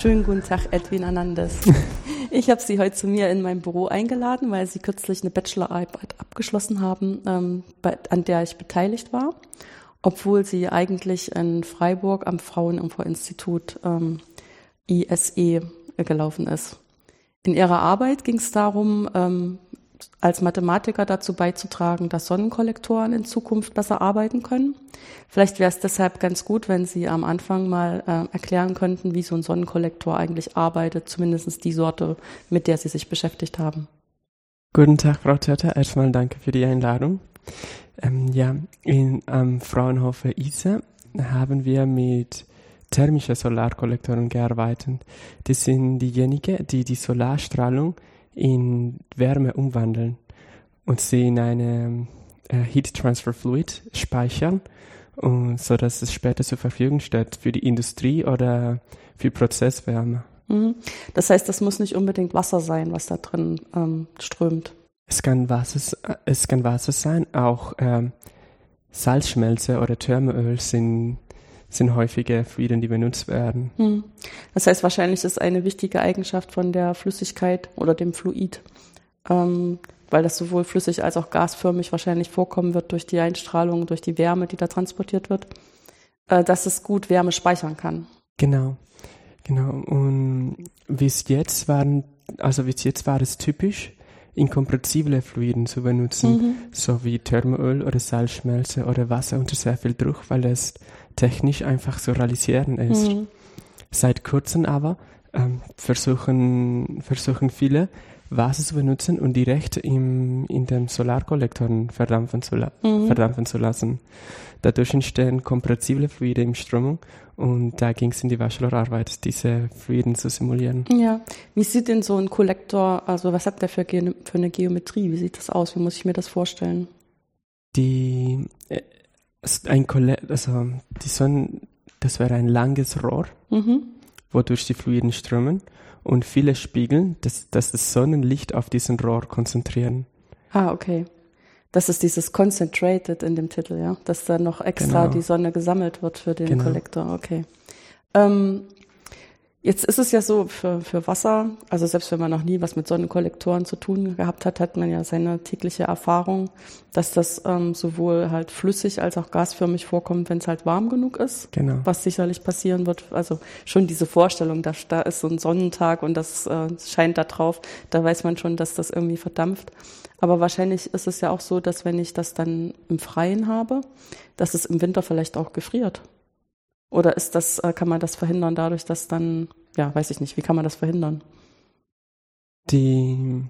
Schönen guten Tag, Edwin Anandes. Ich habe Sie heute zu mir in mein Büro eingeladen, weil Sie kürzlich eine Bachelorarbeit abgeschlossen haben, ähm, bei, an der ich beteiligt war, obwohl Sie eigentlich in Freiburg am Fraunhofer-Institut ähm, ISE gelaufen ist. In Ihrer Arbeit ging es darum, ähm, als Mathematiker dazu beizutragen, dass Sonnenkollektoren in Zukunft besser arbeiten können. Vielleicht wäre es deshalb ganz gut, wenn Sie am Anfang mal äh, erklären könnten, wie so ein Sonnenkollektor eigentlich arbeitet, zumindest die Sorte, mit der Sie sich beschäftigt haben. Guten Tag, Frau Tötter. Erstmal danke für die Einladung. Ähm, ja, in ähm, Fraunhofer ISA haben wir mit thermischen Solarkollektoren gearbeitet. Das sind diejenigen, die die Solarstrahlung in Wärme umwandeln und sie in eine äh, Heat Transfer Fluid speichern, und, so dass es später zur Verfügung steht für die Industrie oder für Prozesswärme. Mhm. Das heißt, das muss nicht unbedingt Wasser sein, was da drin ähm, strömt. Es kann Wasser, es kann Wasser sein, auch ähm, Salzschmelze oder Thermoöl sind sind häufige Fluiden, die benutzt werden. Hm. Das heißt, wahrscheinlich ist eine wichtige Eigenschaft von der Flüssigkeit oder dem Fluid, ähm, weil das sowohl flüssig als auch gasförmig wahrscheinlich vorkommen wird durch die Einstrahlung, durch die Wärme, die da transportiert wird, äh, dass es gut Wärme speichern kann. Genau, genau. Und bis jetzt waren, also bis jetzt war es typisch, inkompressible Fluiden zu benutzen, mhm. so wie Thermoöl oder Salzschmelze oder Wasser unter sehr viel Druck, weil es technisch einfach zu realisieren ist. Mhm. Seit kurzem aber ähm, versuchen, versuchen viele, Wasser zu benutzen und direkt im, in den Solarkollektoren verdampfen zu, mhm. verdampfen zu lassen. Dadurch entstehen kompressible Fluide im Strömung und da ging es in die Bachelorarbeit, diese Fluiden zu simulieren. Ja, wie sieht denn so ein Kollektor, also was hat der für, für eine Geometrie? Wie sieht das aus? Wie muss ich mir das vorstellen? Die, äh, ein Kollektor, also die Sonne, das wäre ein langes Rohr, mhm. wodurch die Fluiden strömen und viele Spiegel, dass, dass das Sonnenlicht auf diesen Rohr konzentrieren. Ah, okay. Das ist dieses Concentrated in dem Titel, ja, dass da noch extra genau. die Sonne gesammelt wird für den genau. Kollektor. Okay. Ähm, Jetzt ist es ja so für, für Wasser, also selbst wenn man noch nie was mit Sonnenkollektoren zu tun gehabt hat, hat man ja seine tägliche Erfahrung, dass das ähm, sowohl halt flüssig als auch gasförmig vorkommt, wenn es halt warm genug ist. Genau. Was sicherlich passieren wird. Also schon diese Vorstellung, dass da ist so ein Sonnentag und das äh, scheint da drauf, da weiß man schon, dass das irgendwie verdampft. Aber wahrscheinlich ist es ja auch so, dass wenn ich das dann im Freien habe, dass es im Winter vielleicht auch gefriert. Oder ist das, äh, kann man das verhindern dadurch, dass dann, ja, weiß ich nicht, wie kann man das verhindern? Die,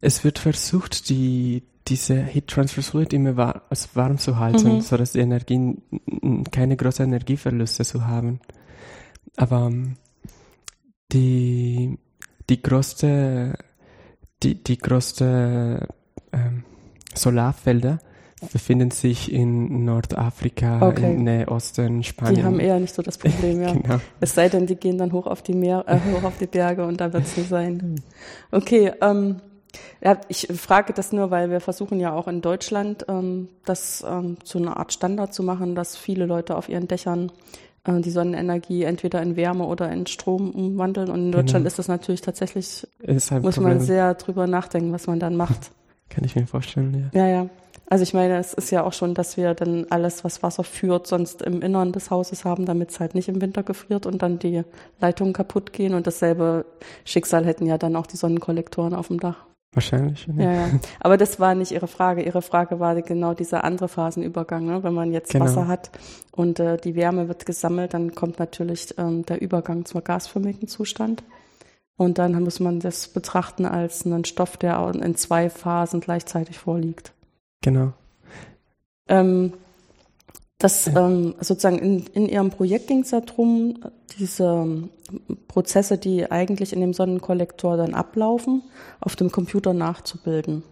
es wird versucht, die, diese Heat Transfer Fluid immer war, also warm zu halten, mhm. so dass die Energie, keine großen Energieverluste zu haben. Aber ähm, die, die größte, die, die größte ähm, Solarfelder befinden sich in Nordafrika, okay. in Nähosten, Spanien. Die haben eher nicht so das Problem, ja. genau. Es sei denn, die gehen dann hoch auf die Meer, äh, hoch auf die Berge und da wird es so sein. Okay, ähm, ja, ich frage das nur, weil wir versuchen ja auch in Deutschland ähm, das ähm, zu einer Art Standard zu machen, dass viele Leute auf ihren Dächern äh, die Sonnenenergie entweder in Wärme oder in Strom umwandeln. Und in Deutschland genau. ist das natürlich tatsächlich, muss Problem. man sehr drüber nachdenken, was man dann macht. Kann ich mir vorstellen, ja. Ja, ja. Also ich meine, es ist ja auch schon, dass wir dann alles, was Wasser führt, sonst im Innern des Hauses haben, damit es halt nicht im Winter gefriert und dann die Leitungen kaputt gehen. Und dasselbe Schicksal hätten ja dann auch die Sonnenkollektoren auf dem Dach. Wahrscheinlich. Ja, ja. ja. Aber das war nicht Ihre Frage. Ihre Frage war genau dieser andere Phasenübergang. Ne? Wenn man jetzt genau. Wasser hat und äh, die Wärme wird gesammelt, dann kommt natürlich ähm, der Übergang zum gasförmigen Zustand. Und dann muss man das betrachten als einen Stoff, der in zwei Phasen gleichzeitig vorliegt. Genau. Ähm, das ähm, sozusagen in, in Ihrem Projekt ging es darum, diese ähm, Prozesse, die eigentlich in dem Sonnenkollektor dann ablaufen, auf dem Computer nachzubilden,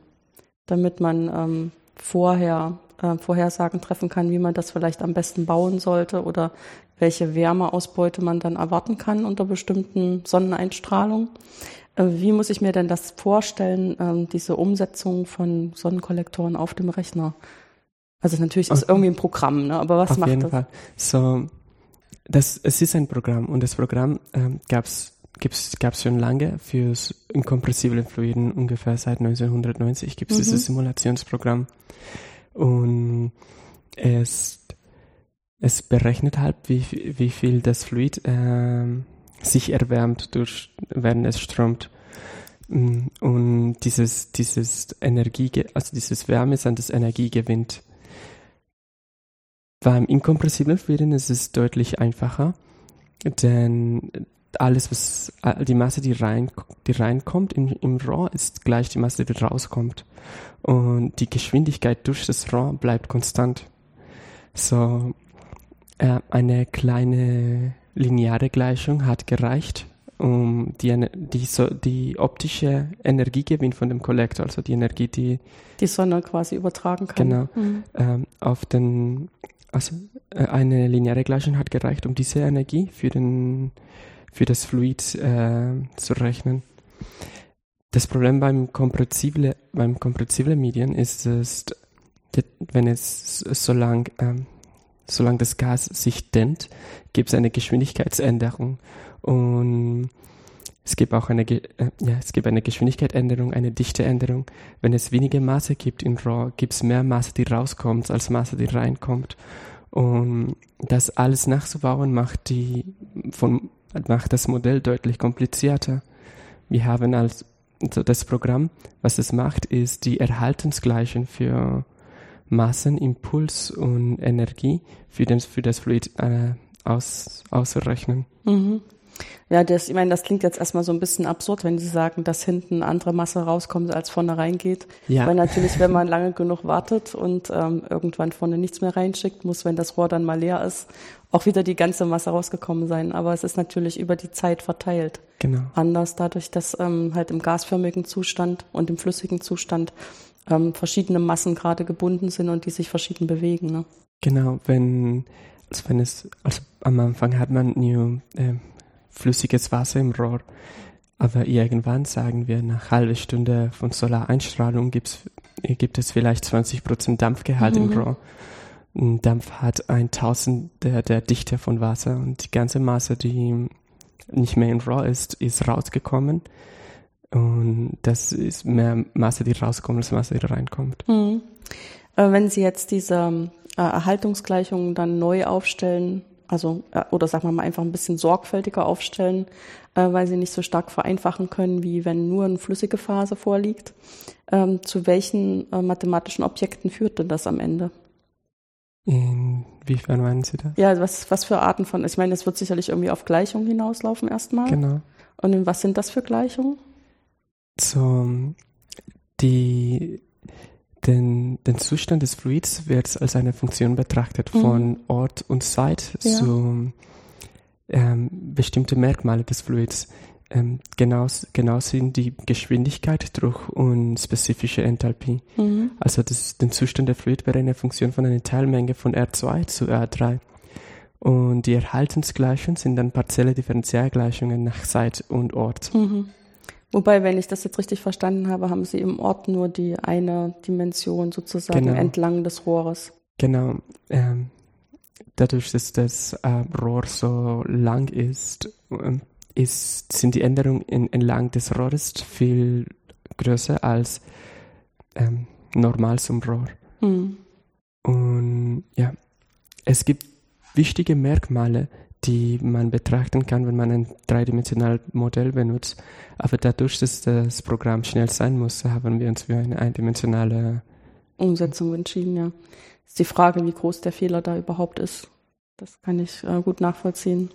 damit man ähm, vorher äh, Vorhersagen treffen kann, wie man das vielleicht am besten bauen sollte oder welche Wärmeausbeute man dann erwarten kann unter bestimmten Sonneneinstrahlungen. Äh, wie muss ich mir denn das vorstellen, ähm, diese Umsetzung von Sonnenkollektoren auf dem Rechner? Also natürlich ist okay. irgendwie ein Programm, ne? aber was auf macht jeden das? Fall. So, das, es ist ein Programm und das Programm ähm, gab es schon lange für inkompressible Fluiden, ungefähr seit 1990 gibt es mhm. dieses Simulationsprogramm. Und es, es berechnet halt, wie, wie viel das Fluid äh, sich erwärmt, durch, während es strömt. Mm, und dieses, dieses Energie, also dieses Wärme an das Energie gewinnt. Beim inkompressiblen Fluiden ist es deutlich einfacher, denn alles, was die Masse, die, rein, die reinkommt im, im RAW, ist gleich die Masse, die rauskommt. Und die Geschwindigkeit durch das RAW bleibt konstant. So, äh, eine kleine lineare Gleichung hat gereicht, um die, die, so, die optische Energiegewinn von dem Kollektor, also die Energie, die die Sonne quasi übertragen kann. Genau. Mhm. Ähm, auf den also äh, eine lineare Gleichung hat gereicht, um diese Energie für, den, für das Fluid äh, zu rechnen. Das Problem beim kompressible, beim kompressible Medien ist, dass wenn es so lang, ähm, solange das Gas sich dämmt, gibt es eine Geschwindigkeitsänderung und es gibt auch eine, äh, ja, es gibt eine Geschwindigkeitsänderung, eine Dichteänderung. Wenn es weniger Masse gibt in RAW, gibt es mehr Masse, die rauskommt, als Masse, die reinkommt. Und das alles nachzubauen macht die, von, macht das Modell deutlich komplizierter. Wir haben als, also das Programm, was es macht, ist die Erhaltensgleichen für Massen, Impuls und Energie für, den, für das Fluid äh, aus, auszurechnen. Mhm. Ja, das, ich meine, das klingt jetzt erstmal so ein bisschen absurd, wenn Sie sagen, dass hinten andere Masse rauskommt, als vorne reingeht. Ja. Weil natürlich, wenn man lange genug wartet und ähm, irgendwann vorne nichts mehr reinschickt, muss, wenn das Rohr dann mal leer ist, auch wieder die ganze Masse rausgekommen sein. Aber es ist natürlich über die Zeit verteilt. Genau. Anders dadurch, dass ähm, halt im gasförmigen Zustand und im flüssigen Zustand ähm, verschiedene Massen gerade gebunden sind und die sich verschieden bewegen. Ne? Genau, wenn, also wenn es, also am Anfang hat man nur äh, flüssiges Wasser im Rohr. Aber irgendwann, sagen wir, nach halbe Stunde von Solareinstrahlung gibt's, gibt es vielleicht 20 Prozent Dampfgehalt mhm. im Rohr. Ein Dampf hat ein Tausender der Dichte von Wasser und die ganze Masse, die nicht mehr in Raw ist, ist rausgekommen. Und das ist mehr Masse, die rauskommt, als Masse, die reinkommt. Mhm. Äh, wenn Sie jetzt diese äh, Erhaltungsgleichungen dann neu aufstellen, also äh, oder sagen wir mal einfach ein bisschen sorgfältiger aufstellen, äh, weil sie nicht so stark vereinfachen können, wie wenn nur eine flüssige Phase vorliegt. Ähm, zu welchen äh, mathematischen Objekten führt denn das am Ende? Inwiefern meinen Sie das? Ja, was, was für Arten von, ich meine, es wird sicherlich irgendwie auf Gleichungen hinauslaufen erstmal. Genau. Und was sind das für Gleichungen? So, die den, den Zustand des Fluids wird als eine Funktion betrachtet mhm. von Ort und Zeit ja. zu ähm, bestimmte Merkmale des Fluids. Ähm, genau, genau sind die Geschwindigkeit, Druck und spezifische Enthalpie. Mhm. Also das, den Zustand der Fluid wäre eine Funktion von einer Teilmenge von R2 zu R3. Und die Erhaltensgleichungen sind dann partielle Differentialgleichungen nach Zeit und Ort. Mhm. Wobei, wenn ich das jetzt richtig verstanden habe, haben Sie im Ort nur die eine Dimension sozusagen genau. entlang des Rohres. Genau. Ähm, dadurch, dass das äh, Rohr so lang ist, ähm, ist, sind die Änderungen in, entlang des Rohres viel größer als ähm, normal zum Rohr. Mhm. Und ja, es gibt wichtige Merkmale, die man betrachten kann, wenn man ein dreidimensionales Modell benutzt. Aber dadurch, dass das Programm schnell sein muss, haben wir uns für eine eindimensionale Umsetzung entschieden, ja. Ist die Frage, wie groß der Fehler da überhaupt ist. Das kann ich äh, gut nachvollziehen.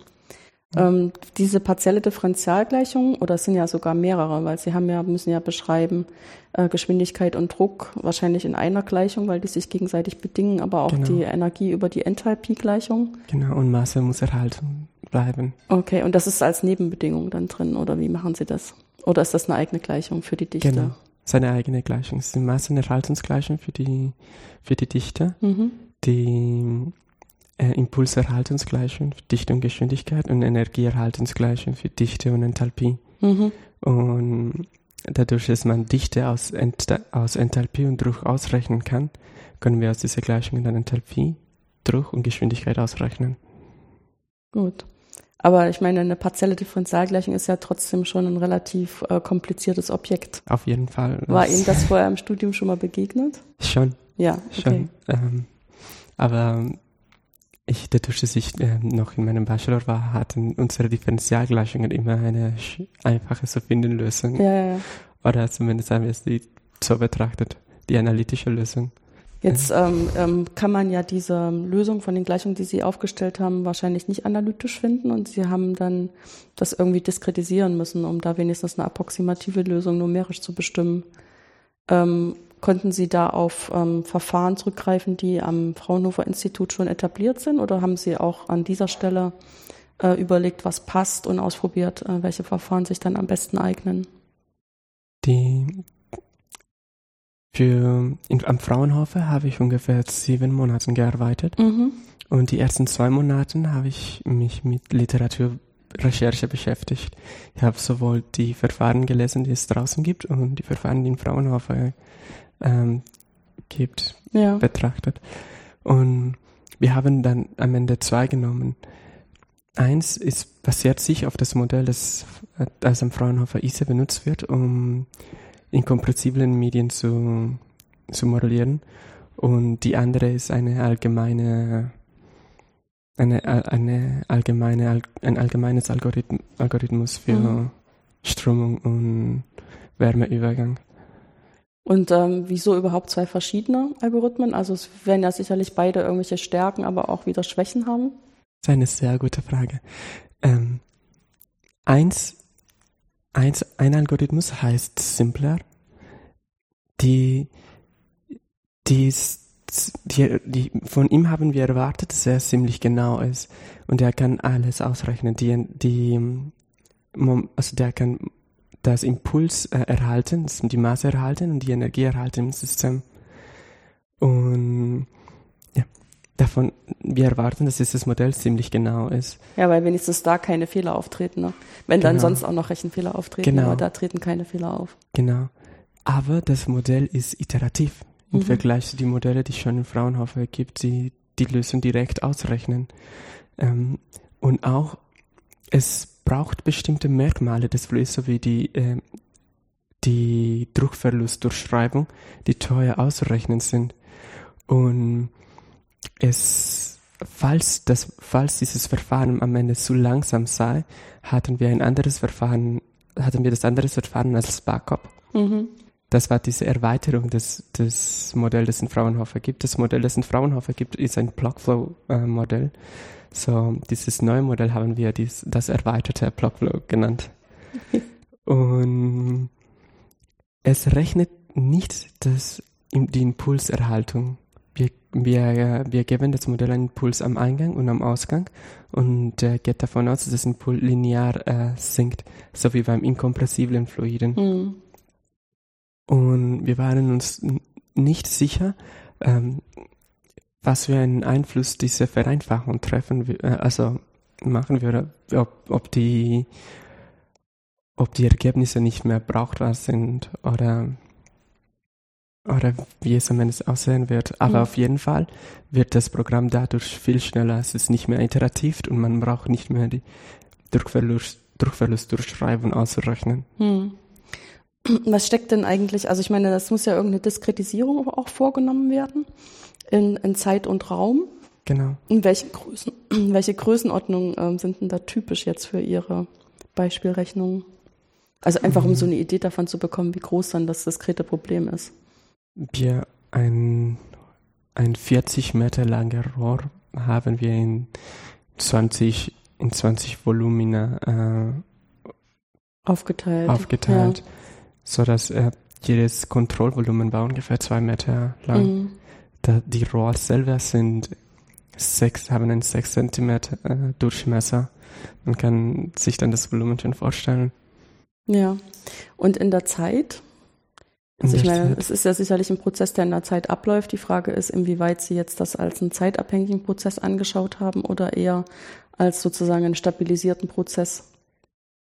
Ähm, diese partielle Differentialgleichung, oder es sind ja sogar mehrere, weil sie haben ja, müssen ja beschreiben, äh, Geschwindigkeit und Druck wahrscheinlich in einer Gleichung, weil die sich gegenseitig bedingen, aber auch genau. die Energie über die Enthalpie-Gleichung. Genau, und Masse muss erhalten bleiben. Okay, und das ist als Nebenbedingung dann drin, oder wie machen Sie das? Oder ist das eine eigene Gleichung für die Dichte? Genau, seine eigene Gleichung. Es ist eine Massenerhaltungsgleichung für die, für die Dichte. Mhm. Die äh, Impulserhaltungsgleichung für Dichte und Geschwindigkeit und Energieerhaltungsgleichung für Dichte und Enthalpie. Mhm. Und dadurch, dass man Dichte aus, Ent aus Enthalpie und Druck ausrechnen kann, können wir aus dieser Gleichung dann Enthalpie, Druck und Geschwindigkeit ausrechnen. Gut. Aber ich meine, eine partielle Differentialgleichung ist ja trotzdem schon ein relativ äh, kompliziertes Objekt. Auf jeden Fall. War Ihnen das vorher im Studium schon mal begegnet? Schon. Ja, okay. Schon. Ähm, aber ich, dadurch, dass ich äh, noch in meinem Bachelor war, hatten unsere Differentialgleichungen immer eine einfache zu finden Lösung. Ja, ja, ja. Oder zumindest haben wir es so betrachtet, die analytische Lösung. Jetzt ähm, ähm, kann man ja diese Lösung von den Gleichungen, die Sie aufgestellt haben, wahrscheinlich nicht analytisch finden und Sie haben dann das irgendwie diskretisieren müssen, um da wenigstens eine approximative Lösung numerisch zu bestimmen. Ähm, konnten Sie da auf ähm, Verfahren zurückgreifen, die am Fraunhofer Institut schon etabliert sind oder haben Sie auch an dieser Stelle äh, überlegt, was passt und ausprobiert, äh, welche Verfahren sich dann am besten eignen? Die für, in, am Fraunhofer habe ich ungefähr sieben Monate gearbeitet. Mhm. Und die ersten zwei Monate habe ich mich mit Literaturrecherche beschäftigt. Ich habe sowohl die Verfahren gelesen, die es draußen gibt, und die Verfahren, die in Fraunhofer ähm, gibt, ja. betrachtet. Und wir haben dann am Ende zwei genommen. Eins ist, basiert sich auf das Modell, das, das am Fraunhofer ISE benutzt wird, um in kompressiblen Medien zu, zu modellieren. Und die andere ist eine allgemeine, eine, eine allgemeine, ein allgemeines Algorithmus, Algorithmus für mhm. Strömung und Wärmeübergang. Und ähm, wieso überhaupt zwei verschiedene Algorithmen? Also es werden ja sicherlich beide irgendwelche Stärken, aber auch wieder Schwächen haben. Das ist eine sehr gute Frage. Ähm, eins Eins, ein Algorithmus heißt Simpler. Die, die, die, die, von ihm haben wir erwartet, dass er ziemlich genau ist. Und er kann alles ausrechnen. Die, die, also der kann das Impuls äh, erhalten, die Masse erhalten und die Energie erhalten im System. Und davon wir erwarten, dass dieses Modell ziemlich genau ist. Ja, weil wenigstens da keine Fehler auftreten. Ne? Wenn genau. dann sonst auch noch Rechenfehler auftreten, genau. aber da treten keine Fehler auf. Genau. Aber das Modell ist iterativ im mhm. Vergleich zu den Modellen, die es schon in Fraunhofer gibt, die die Lösung direkt ausrechnen. Ähm, und auch es braucht bestimmte Merkmale des Fluids, so wie die, äh, die Druckverlustdurchschreibung, die teuer auszurechnen sind. Und es, falls, das, falls dieses Verfahren am Ende zu langsam sei, hatten wir ein anderes Verfahren, hatten wir das andere Verfahren als Backup. Mhm. Das war diese Erweiterung des, des Modells, das in Fraunhofer gibt. Das Modell, das in Fraunhofer gibt, ist ein Blockflow-Modell. So, dieses neue Modell haben wir dies, das erweiterte Blockflow genannt. Und es rechnet nicht das, die Impulserhaltung wir, wir, wir geben das Modell einen Impuls am Eingang und am Ausgang und äh, geht davon aus, dass das Impuls linear äh, sinkt, so wie beim inkompressiblen Fluiden. Mhm. Und wir waren uns nicht sicher, ähm, was für einen Einfluss diese Vereinfachung treffen, äh, also machen würde, ob, ob die ob die Ergebnisse nicht mehr brauchbar sind oder oder wie es am Ende aussehen wird. Aber mhm. auf jeden Fall wird das Programm dadurch viel schneller. Es ist nicht mehr iterativ und man braucht nicht mehr die Druckverlust, Druckverlust durchschreiben auszurechnen. Mhm. Was steckt denn eigentlich, also ich meine, das muss ja irgendeine Diskretisierung auch vorgenommen werden in, in Zeit und Raum. Genau. In welchen Größen, welche Größenordnungen ähm, sind denn da typisch jetzt für Ihre Beispielrechnungen? Also einfach, um so eine Idee davon zu bekommen, wie groß dann das diskrete Problem ist wir ein, ein 40 Meter langer Rohr haben wir in 20, in 20 Volumina äh, aufgeteilt, aufgeteilt ja. so dass äh, jedes Kontrollvolumen war ungefähr zwei Meter lang. Mhm. Da, die Rohr selber sind sechs, haben einen 6 Zentimeter äh, Durchmesser. Man kann sich dann das Volumen schon vorstellen. Ja. Und in der Zeit, also ich meine, es ist ja sicherlich ein Prozess, der in der Zeit abläuft. Die Frage ist, inwieweit Sie jetzt das als einen zeitabhängigen Prozess angeschaut haben oder eher als sozusagen einen stabilisierten Prozess.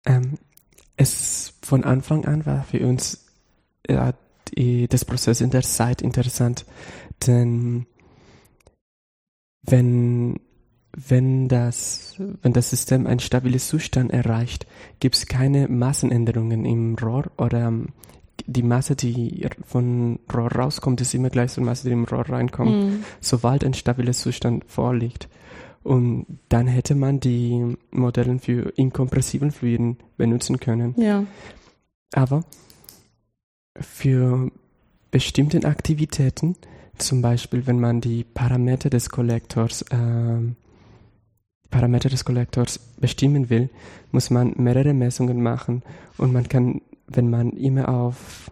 Ähm, es von Anfang an war für uns ja, die, das Prozess in der Zeit interessant, denn wenn wenn das, wenn das System einen stabiles Zustand erreicht, gibt es keine Massenänderungen im Rohr oder die Masse, die von Rohr rauskommt, ist immer gleich zur Masse, die im Rohr reinkommt, mhm. sobald ein stabiles Zustand vorliegt. Und dann hätte man die Modelle für inkompressiven Fluiden benutzen können. Ja. Aber für bestimmte Aktivitäten, zum Beispiel wenn man die Parameter des Kollektors äh, Parameter des Kollektors bestimmen will, muss man mehrere Messungen machen und man kann, wenn man immer auf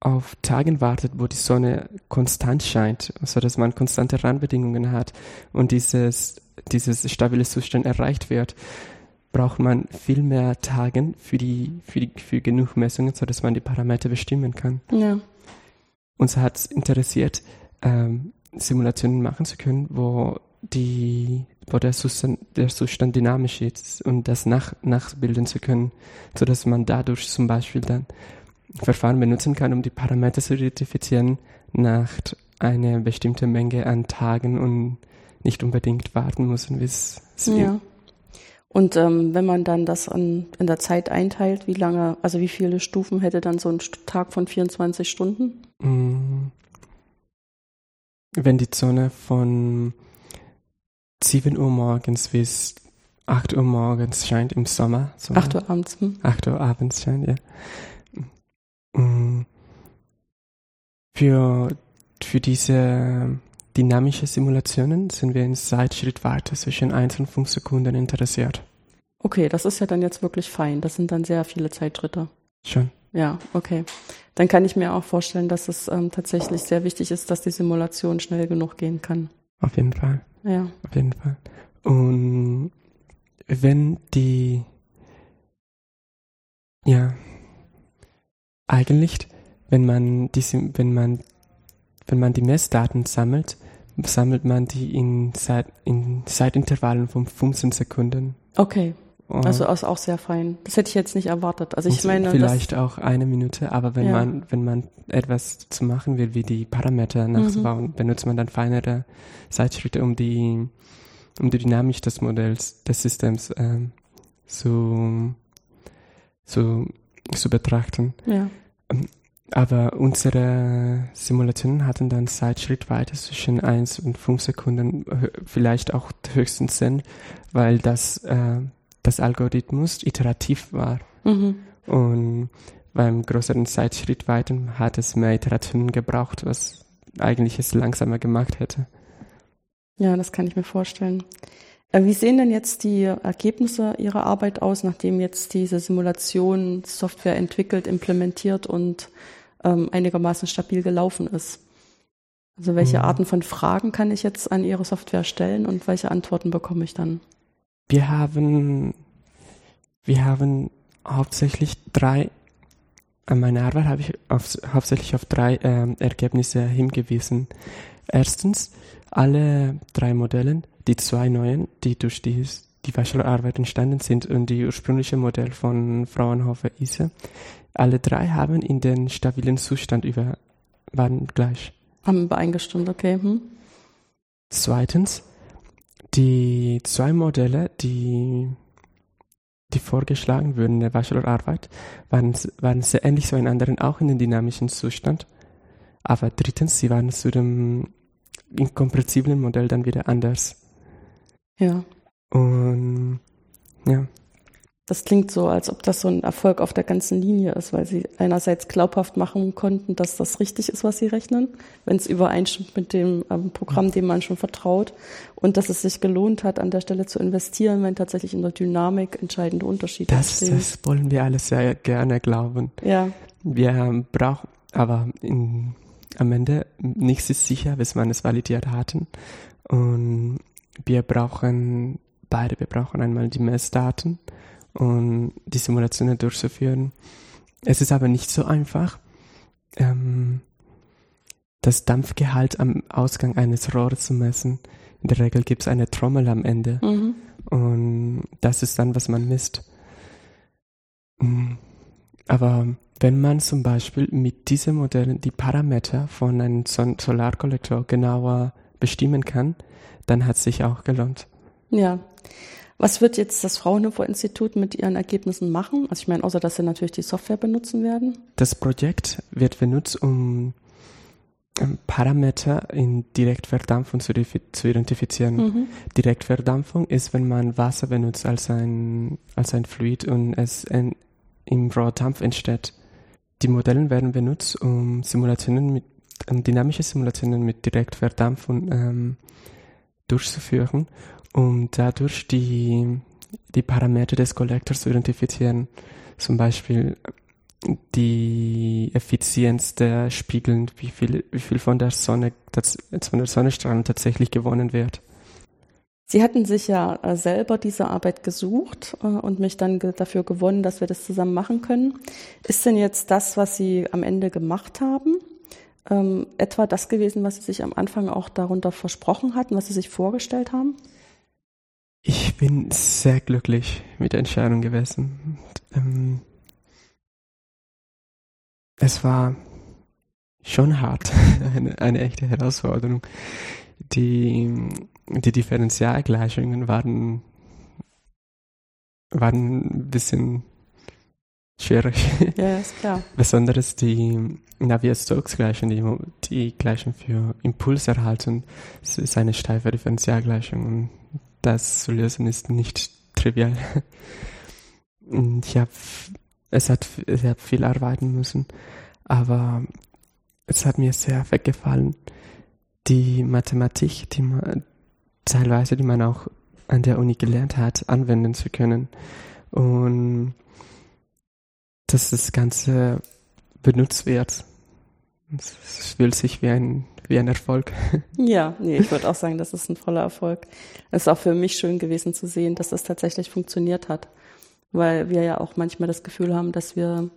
auf Tagen wartet, wo die Sonne konstant scheint, so dass man konstante Randbedingungen hat und dieses, dieses stabile Zustand erreicht wird, braucht man viel mehr Tagen für die, für die, für genug Messungen, so dass man die Parameter bestimmen kann. Ja. Uns hat es interessiert, ähm, Simulationen machen zu können, wo die, wo der Zustand, der Zustand dynamisch ist und das nach, nachbilden zu können, so dass man dadurch zum Beispiel dann Verfahren benutzen kann, um die Parameter zu identifizieren nach einer bestimmten Menge an Tagen und nicht unbedingt warten müssen, bis es ja. Und ähm, wenn man dann das an, in der Zeit einteilt, wie lange, also wie viele Stufen hätte dann so ein Tag von 24 Stunden? Mm. Wenn die Sonne von 7 Uhr morgens bis 8 Uhr morgens scheint im Sommer. So 8 Uhr abends. Hm? 8 Uhr abends scheint, ja. Mm. Für, für diese dynamische Simulationen sind wir in Zeitschritt weiter zwischen 1 und 5 Sekunden interessiert. Okay, das ist ja dann jetzt wirklich fein. Das sind dann sehr viele Zeitschritte. Schon. Ja, okay. Dann kann ich mir auch vorstellen, dass es ähm, tatsächlich sehr wichtig ist, dass die Simulation schnell genug gehen kann. Auf jeden Fall. Ja. Auf jeden Fall. Und wenn die, ja, eigentlich, wenn man diese, wenn man, wenn man die Messdaten sammelt, sammelt man die in, Zeit, in Zeitintervallen von 15 Sekunden. Okay. Also ist auch sehr fein. Das hätte ich jetzt nicht erwartet. Also ich meine, vielleicht auch eine Minute, aber wenn ja. man wenn man etwas zu machen will, wie die Parameter nachzubauen, mhm. benutzt man dann feinere Zeitschritte, um die um die Dynamik des Modells des Systems ähm, zu zu zu betrachten. Ja. Aber unsere Simulationen hatten dann Zeitschritt weiter zwischen 1 und 5 Sekunden, vielleicht auch höchstens 10, weil das, äh, das Algorithmus iterativ war. Mhm. Und beim größeren Zeitschritt weiter hat es mehr Iterationen gebraucht, was eigentlich es langsamer gemacht hätte. Ja, das kann ich mir vorstellen. Äh, wie sehen denn jetzt die Ergebnisse Ihrer Arbeit aus, nachdem jetzt diese Simulation Software entwickelt, implementiert und ähm, einigermaßen stabil gelaufen ist? Also welche mhm. Arten von Fragen kann ich jetzt an Ihre Software stellen und welche Antworten bekomme ich dann? Wir haben, wir haben hauptsächlich drei, an meiner Arbeit habe ich auf, hauptsächlich auf drei äh, Ergebnisse hingewiesen. Erstens, alle drei Modelle die zwei neuen, die durch die, die Bachelorarbeit entstanden sind und die ursprüngliche Modell von Fraunhofer-Ise, alle drei haben in den stabilen Zustand über, waren gleich. Haben übereingestimmt, okay. Hm. Zweitens, die zwei Modelle, die, die vorgeschlagen wurden in der Bachelorarbeit, waren, waren sehr ähnlich zueinander, auch in den dynamischen Zustand. Aber drittens, sie waren zu dem inkompressiblen Modell dann wieder anders. Ja. Und ja. Das klingt so, als ob das so ein Erfolg auf der ganzen Linie ist, weil sie einerseits glaubhaft machen konnten, dass das richtig ist, was sie rechnen, wenn es übereinstimmt mit dem ähm, Programm, dem man schon vertraut, und dass es sich gelohnt hat, an der Stelle zu investieren, wenn tatsächlich in der Dynamik entscheidende Unterschiede das, entstehen. Das wollen wir alles sehr gerne glauben. Ja. Wir brauchen, aber in, am Ende nichts ist sicher, bis man es validiert hatten. Und wir brauchen beide. Wir brauchen einmal die Messdaten und die Simulationen durchzuführen. Es ist aber nicht so einfach. Ähm, das Dampfgehalt am Ausgang eines Rohres zu messen. In der Regel gibt es eine Trommel am Ende. Mhm. Und das ist dann, was man misst. Mm. Aber wenn man zum Beispiel mit diesen Modellen die Parameter von einem Solarkollektor genauer bestimmen kann, dann hat es sich auch gelohnt. Ja. Was wird jetzt das Fraunhofer-Institut mit ihren Ergebnissen machen? Also ich meine, außer dass sie natürlich die Software benutzen werden. Das Projekt wird benutzt, um ähm, Parameter in Direktverdampfung zu, zu identifizieren. Mhm. Direktverdampfung ist, wenn man Wasser benutzt als ein, als ein Fluid und es in, im Rohrdampf entsteht. Die Modelle werden benutzt, um Simulationen mit, um dynamische Simulationen mit Direktverdampfung ähm, durchzuführen, um dadurch die, die Parameter des Collectors zu identifizieren. Zum Beispiel die Effizienz der Spiegeln, wie viel, wie viel von der Sonne, von der Sonnenstrahlen tatsächlich gewonnen wird. Sie hatten sich ja äh, selber diese Arbeit gesucht äh, und mich dann dafür gewonnen, dass wir das zusammen machen können. Ist denn jetzt das, was Sie am Ende gemacht haben, ähm, etwa das gewesen, was Sie sich am Anfang auch darunter versprochen hatten, was Sie sich vorgestellt haben? Ich bin sehr glücklich mit der Entscheidung gewesen. Ähm, es war schon hart, eine, eine echte Herausforderung. Die, die Differentialgleichungen waren, waren ein bisschen schwierig. Ja, ist klar. Besonders die Navier-Stokes-Gleichung, die, die Gleichung für Impulserhaltung, ist eine steife Differentialgleichung und das zu lösen ist nicht trivial. Und ich habe es hat, ich habe viel arbeiten müssen, aber es hat mir sehr weggefallen. Die Mathematik, die man, teilweise, die man auch an der Uni gelernt hat, anwenden zu können. Und dass das Ganze benutzt wird. Es fühlt sich wie ein, wie ein Erfolg. Ja, nee, ich würde auch sagen, das ist ein voller Erfolg. Es ist auch für mich schön gewesen zu sehen, dass das tatsächlich funktioniert hat weil wir ja auch manchmal das Gefühl haben, dass wir,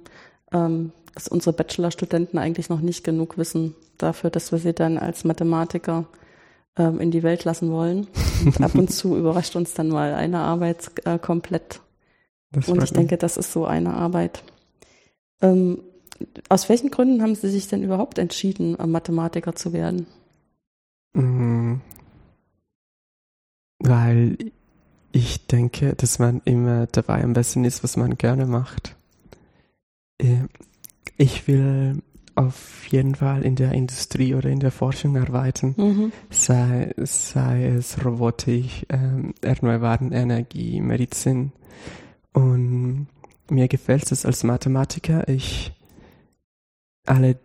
ähm, dass unsere Bachelorstudenten eigentlich noch nicht genug wissen dafür, dass wir sie dann als Mathematiker ähm, in die Welt lassen wollen. Und ab und zu überrascht uns dann mal eine Arbeit äh, komplett. Das und ich denke, das ist so eine Arbeit. Ähm, aus welchen Gründen haben Sie sich denn überhaupt entschieden, äh, Mathematiker zu werden? Mhm. Weil ich denke, dass man immer dabei am besten ist, was man gerne macht. Äh, ich will auf jeden Fall in der Industrie oder in der Forschung arbeiten, mhm. sei, sei es Robotik, ähm, erneuerbare Energie, Medizin. Und mir gefällt es als Mathematiker, ich alle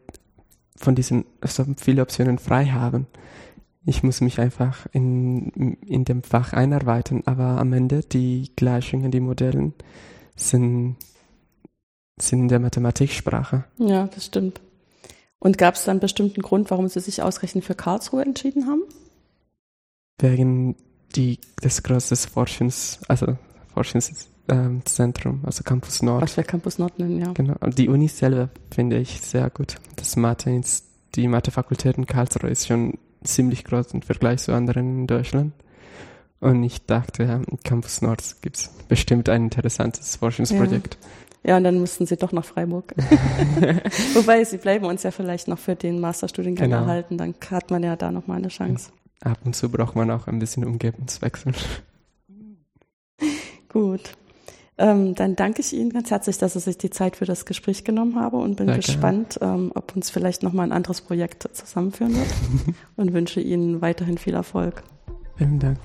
von diesen, also viele Optionen frei haben. Ich muss mich einfach in, in dem Fach einarbeiten, aber am Ende die Gleichungen, die Modellen sind, sind in der Mathematiksprache. Ja, das stimmt. Und gab es da einen bestimmten Grund, warum Sie sich ausgerechnet für Karlsruhe entschieden haben? Wegen die, des großen Forschungs, also Forschungszentrum, also Campus Nord. Was wir Campus Nord nennen, ja. Genau. Die Uni selber finde ich sehr gut. Das Mathe, die Mathefakultät in Karlsruhe ist schon ziemlich groß im Vergleich zu anderen in Deutschland. Und ich dachte, ja, Campus Nord gibt es bestimmt ein interessantes Forschungsprojekt. Ja. ja. und dann müssten Sie doch nach Freiburg. Wobei, Sie bleiben uns ja vielleicht noch für den Masterstudiengang genau. erhalten, dann hat man ja da nochmal eine Chance. Ab und zu braucht man auch ein bisschen Umgebungswechsel. Gut. Ähm, dann danke ich Ihnen ganz herzlich, dass Sie sich die Zeit für das Gespräch genommen haben und bin Sehr gespannt, ähm, ob uns vielleicht nochmal ein anderes Projekt zusammenführen wird und wünsche Ihnen weiterhin viel Erfolg. Vielen Dank.